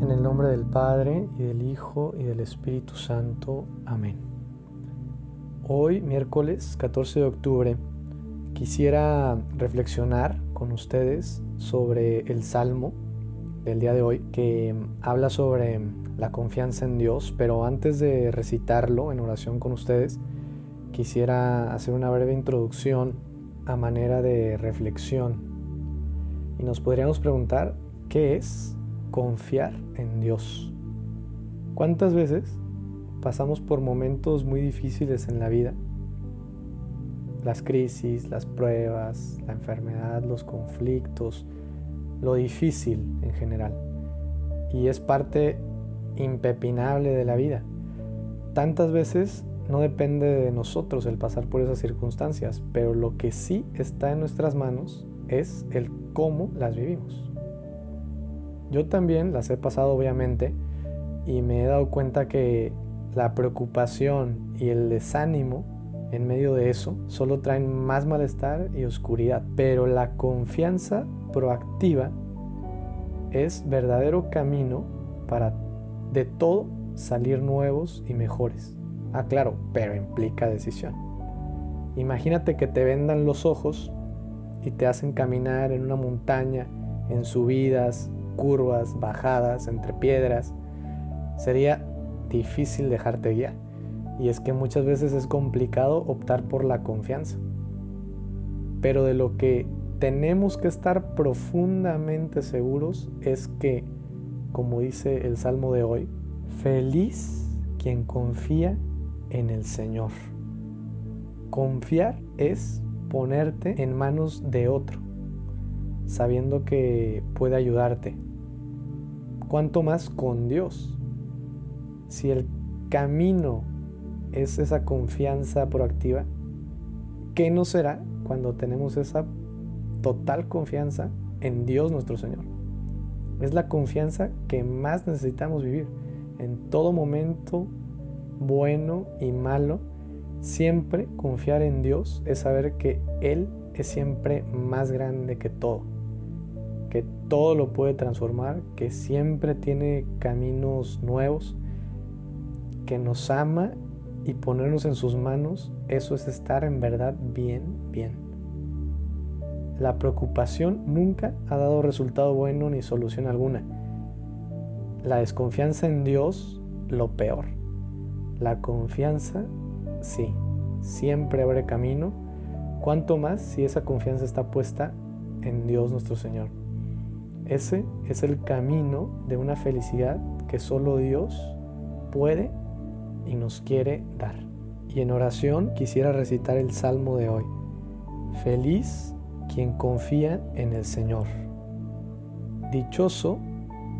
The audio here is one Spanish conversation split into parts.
En el nombre del Padre y del Hijo y del Espíritu Santo. Amén. Hoy, miércoles 14 de octubre, quisiera reflexionar con ustedes sobre el Salmo del día de hoy, que habla sobre la confianza en Dios, pero antes de recitarlo en oración con ustedes, quisiera hacer una breve introducción a manera de reflexión. Y nos podríamos preguntar, ¿qué es confiar en Dios. ¿Cuántas veces pasamos por momentos muy difíciles en la vida? Las crisis, las pruebas, la enfermedad, los conflictos, lo difícil en general. Y es parte impepinable de la vida. Tantas veces no depende de nosotros el pasar por esas circunstancias, pero lo que sí está en nuestras manos es el cómo las vivimos. Yo también las he pasado obviamente y me he dado cuenta que la preocupación y el desánimo en medio de eso solo traen más malestar y oscuridad. Pero la confianza proactiva es verdadero camino para de todo salir nuevos y mejores. Ah, claro, pero implica decisión. Imagínate que te vendan los ojos y te hacen caminar en una montaña, en subidas, curvas, bajadas, entre piedras, sería difícil dejarte guiar. Y es que muchas veces es complicado optar por la confianza. Pero de lo que tenemos que estar profundamente seguros es que, como dice el Salmo de hoy, feliz quien confía en el Señor. Confiar es ponerte en manos de otro, sabiendo que puede ayudarte, cuanto más con Dios. Si el camino es esa confianza proactiva, ¿qué no será cuando tenemos esa total confianza en Dios nuestro Señor? Es la confianza que más necesitamos vivir en todo momento, bueno y malo. Siempre confiar en Dios es saber que Él es siempre más grande que todo que todo lo puede transformar, que siempre tiene caminos nuevos, que nos ama y ponernos en sus manos, eso es estar en verdad bien, bien. La preocupación nunca ha dado resultado bueno ni solución alguna. La desconfianza en Dios, lo peor. La confianza, sí, siempre abre camino. Cuanto más si esa confianza está puesta en Dios nuestro Señor. Ese es el camino de una felicidad que solo Dios puede y nos quiere dar. Y en oración quisiera recitar el salmo de hoy. Feliz quien confía en el Señor. Dichoso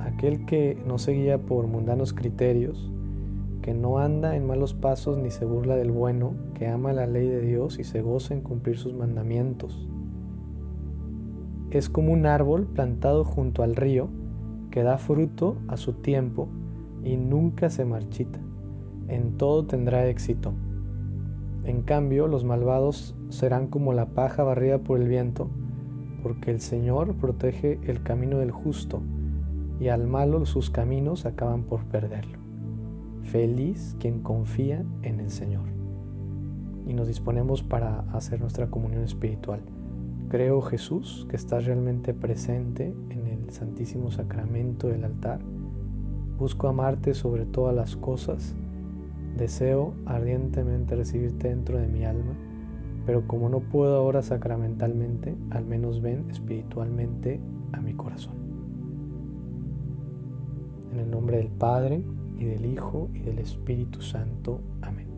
aquel que no se guía por mundanos criterios, que no anda en malos pasos ni se burla del bueno, que ama la ley de Dios y se goza en cumplir sus mandamientos es como un árbol plantado junto al río que da fruto a su tiempo y nunca se marchita. En todo tendrá éxito. En cambio, los malvados serán como la paja barrida por el viento, porque el Señor protege el camino del justo, y al malo sus caminos acaban por perderlo. Feliz quien confía en el Señor. Y nos disponemos para hacer nuestra comunión espiritual. Creo, Jesús, que estás realmente presente en el Santísimo Sacramento del altar. Busco amarte sobre todas las cosas. Deseo ardientemente recibirte dentro de mi alma, pero como no puedo ahora sacramentalmente, al menos ven espiritualmente a mi corazón. En el nombre del Padre, y del Hijo, y del Espíritu Santo. Amén.